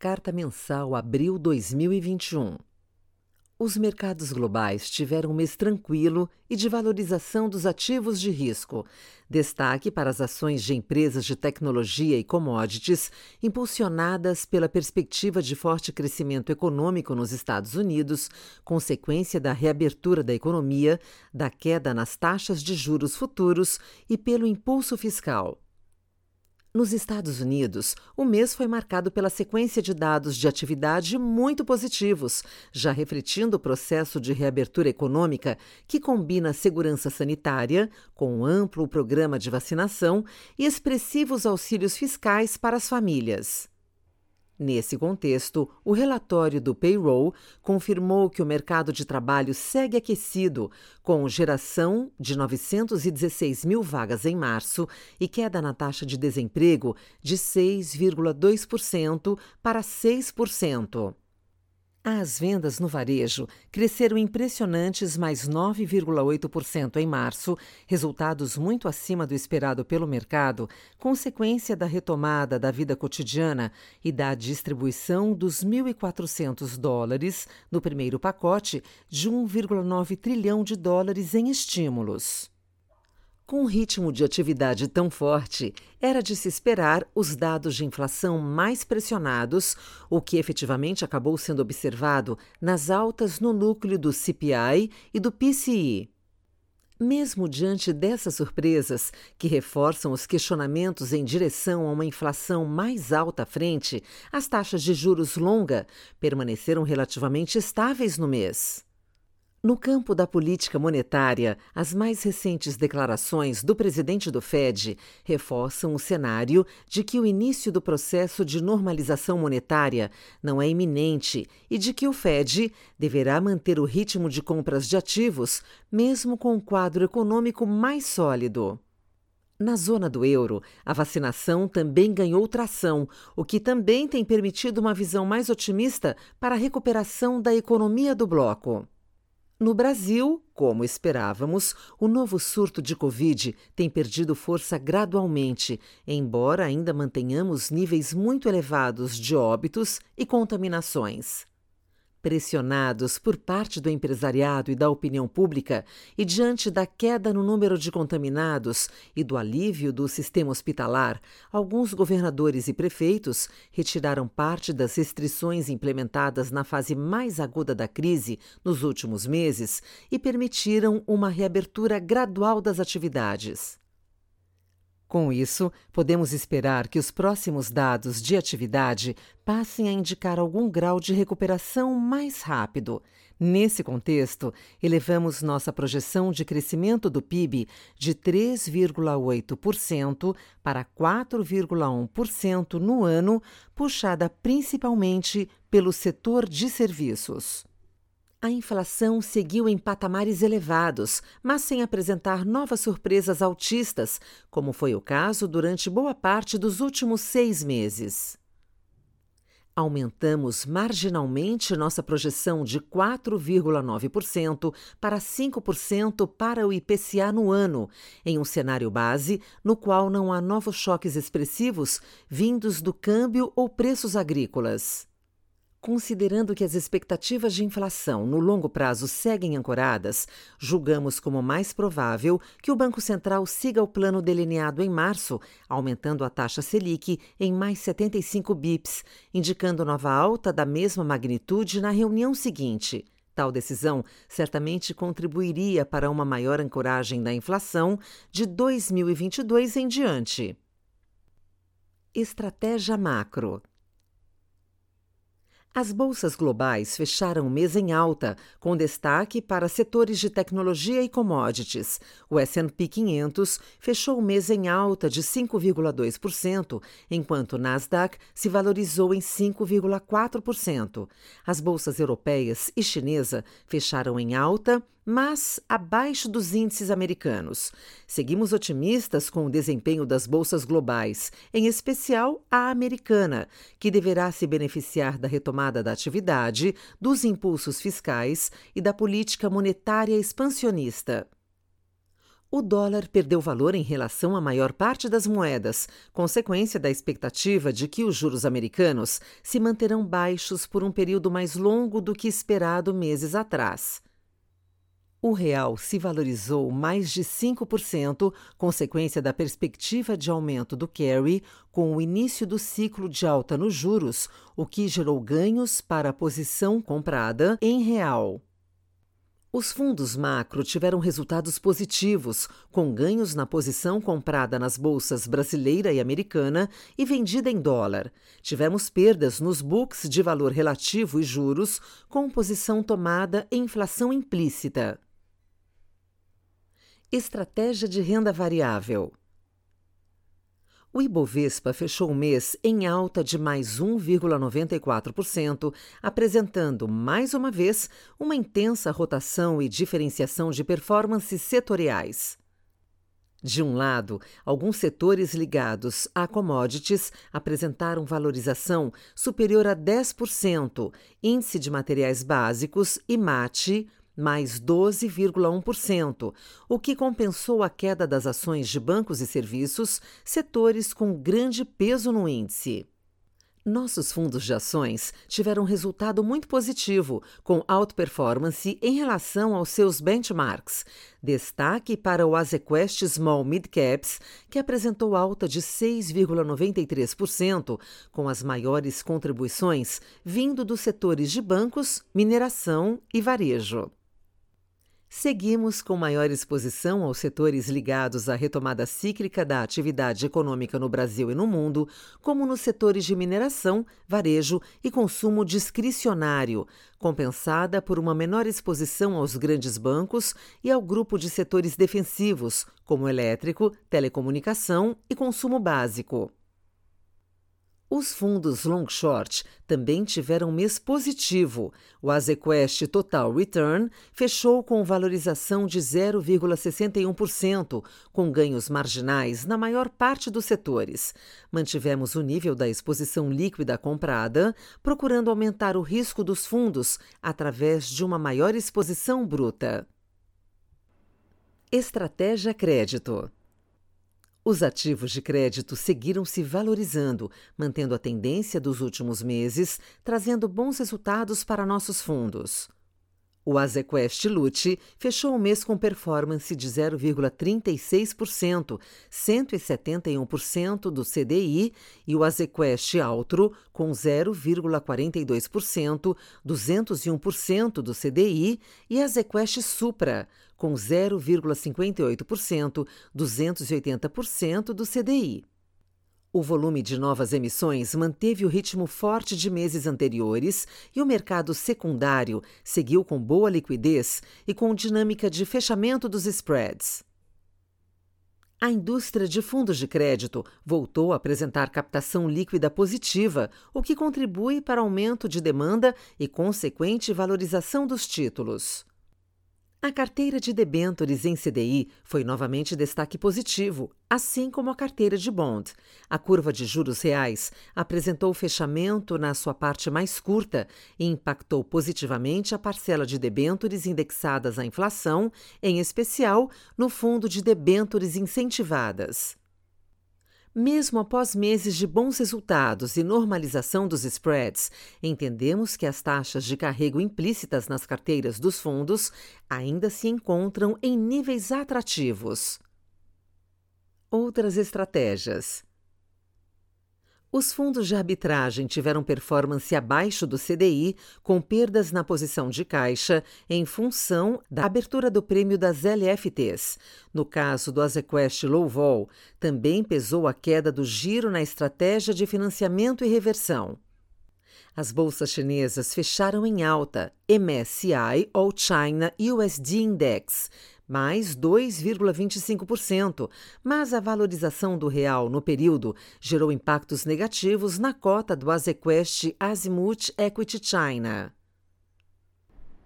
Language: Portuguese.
Carta Mensal Abril 2021. Os mercados globais tiveram um mês tranquilo e de valorização dos ativos de risco. Destaque para as ações de empresas de tecnologia e commodities, impulsionadas pela perspectiva de forte crescimento econômico nos Estados Unidos, consequência da reabertura da economia, da queda nas taxas de juros futuros e pelo impulso fiscal. Nos Estados Unidos, o mês foi marcado pela sequência de dados de atividade muito positivos, já refletindo o processo de reabertura econômica que combina segurança sanitária, com um amplo programa de vacinação e expressivos auxílios fiscais para as famílias. Nesse contexto, o relatório do Payroll confirmou que o mercado de trabalho segue aquecido, com geração de 916 mil vagas em março e queda na taxa de desemprego de 6,2% para 6%. As vendas no varejo cresceram impressionantes mais 9,8% em março, resultados muito acima do esperado pelo mercado, consequência da retomada da vida cotidiana e da distribuição dos 1.400 dólares no primeiro pacote de 1,9 trilhão de dólares em estímulos. Com um ritmo de atividade tão forte, era de se esperar os dados de inflação mais pressionados, o que efetivamente acabou sendo observado nas altas no núcleo do CPI e do PCI. Mesmo diante dessas surpresas, que reforçam os questionamentos em direção a uma inflação mais alta à frente, as taxas de juros longa permaneceram relativamente estáveis no mês. No campo da política monetária, as mais recentes declarações do presidente do Fed reforçam o cenário de que o início do processo de normalização monetária não é iminente e de que o Fed deverá manter o ritmo de compras de ativos, mesmo com um quadro econômico mais sólido. Na zona do euro, a vacinação também ganhou tração, o que também tem permitido uma visão mais otimista para a recuperação da economia do bloco. No Brasil, como esperávamos, o novo surto de Covid tem perdido força gradualmente, embora ainda mantenhamos níveis muito elevados de óbitos e contaminações. Pressionados por parte do empresariado e da opinião pública, e diante da queda no número de contaminados e do alívio do sistema hospitalar, alguns governadores e prefeitos retiraram parte das restrições implementadas na fase mais aguda da crise nos últimos meses e permitiram uma reabertura gradual das atividades. Com isso, podemos esperar que os próximos dados de atividade passem a indicar algum grau de recuperação mais rápido. Nesse contexto, elevamos nossa projeção de crescimento do PIB de 3,8% para 4,1% no ano, puxada principalmente pelo setor de serviços. A inflação seguiu em patamares elevados, mas sem apresentar novas surpresas altistas, como foi o caso durante boa parte dos últimos seis meses. Aumentamos marginalmente nossa projeção de 4,9% para 5% para o IPCA no ano, em um cenário base no qual não há novos choques expressivos vindos do câmbio ou preços agrícolas. Considerando que as expectativas de inflação no longo prazo seguem ancoradas, julgamos como mais provável que o Banco Central siga o plano delineado em março, aumentando a taxa Selic em mais 75 bips, indicando nova alta da mesma magnitude na reunião seguinte. Tal decisão certamente contribuiria para uma maior ancoragem da inflação de 2022 em diante. Estratégia macro. As bolsas globais fecharam o mês em alta, com destaque para setores de tecnologia e commodities. O S&P 500 fechou o mês em alta de 5,2%, enquanto o Nasdaq se valorizou em 5,4%. As bolsas europeias e chinesa fecharam em alta mas abaixo dos índices americanos. Seguimos otimistas com o desempenho das bolsas globais, em especial a americana, que deverá se beneficiar da retomada da atividade, dos impulsos fiscais e da política monetária expansionista. o dólar perdeu valor em relação à maior parte das moedas, consequência da expectativa de que os juros americanos se manterão baixos por um período mais longo do que esperado meses atrás. O real se valorizou mais de 5%, consequência da perspectiva de aumento do carry com o início do ciclo de alta nos juros, o que gerou ganhos para a posição comprada em real. Os fundos macro tiveram resultados positivos, com ganhos na posição comprada nas bolsas brasileira e americana e vendida em dólar. Tivemos perdas nos books de valor relativo e juros, com posição tomada em inflação implícita. Estratégia de renda variável. O Ibovespa fechou o mês em alta de mais 1,94%, apresentando, mais uma vez, uma intensa rotação e diferenciação de performances setoriais. De um lado, alguns setores ligados a commodities apresentaram valorização superior a 10%, índice de materiais básicos e mate mais 12,1%, o que compensou a queda das ações de bancos e serviços, setores com grande peso no índice. Nossos fundos de ações tiveram resultado muito positivo, com outperformance em relação aos seus benchmarks. Destaque para o Azequest Small Mid Caps, que apresentou alta de 6,93%, com as maiores contribuições vindo dos setores de bancos, mineração e varejo. Seguimos com maior exposição aos setores ligados à retomada cíclica da atividade econômica no Brasil e no mundo, como nos setores de mineração, varejo e consumo discricionário, compensada por uma menor exposição aos grandes bancos e ao grupo de setores defensivos, como elétrico, telecomunicação e consumo básico. Os fundos long short também tiveram mês positivo. O Azequest Total Return fechou com valorização de 0,61%, com ganhos marginais na maior parte dos setores. Mantivemos o nível da exposição líquida comprada, procurando aumentar o risco dos fundos através de uma maior exposição bruta. Estratégia Crédito os ativos de crédito seguiram se valorizando, mantendo a tendência dos últimos meses, trazendo bons resultados para nossos fundos. O Azequest Lute fechou o mês com performance de 0,36%, 171% do CDI, e o Azequest Altro com 0,42%, 201% do CDI, e Azequest Supra com 0,58%, 280% do CDI. O volume de novas emissões manteve o ritmo forte de meses anteriores e o mercado secundário seguiu com boa liquidez e com dinâmica de fechamento dos spreads. A indústria de fundos de crédito voltou a apresentar captação líquida positiva, o que contribui para aumento de demanda e consequente valorização dos títulos. A carteira de debêntures em CDI foi novamente destaque positivo, assim como a carteira de bond. A curva de juros reais apresentou fechamento na sua parte mais curta e impactou positivamente a parcela de debêntures indexadas à inflação, em especial no fundo de debêntures incentivadas. Mesmo após meses de bons resultados e normalização dos spreads, entendemos que as taxas de carrego implícitas nas carteiras dos fundos ainda se encontram em níveis atrativos. Outras estratégias. Os fundos de arbitragem tiveram performance abaixo do CDI, com perdas na posição de caixa em função da abertura do prêmio das LFTs. No caso do Azequest Low Vol, também pesou a queda do giro na estratégia de financiamento e reversão. As bolsas chinesas fecharam em alta, MSCI All China USD Index, mais 2,25%, mas a valorização do real no período gerou impactos negativos na cota do Azequest Azimuth Equity China.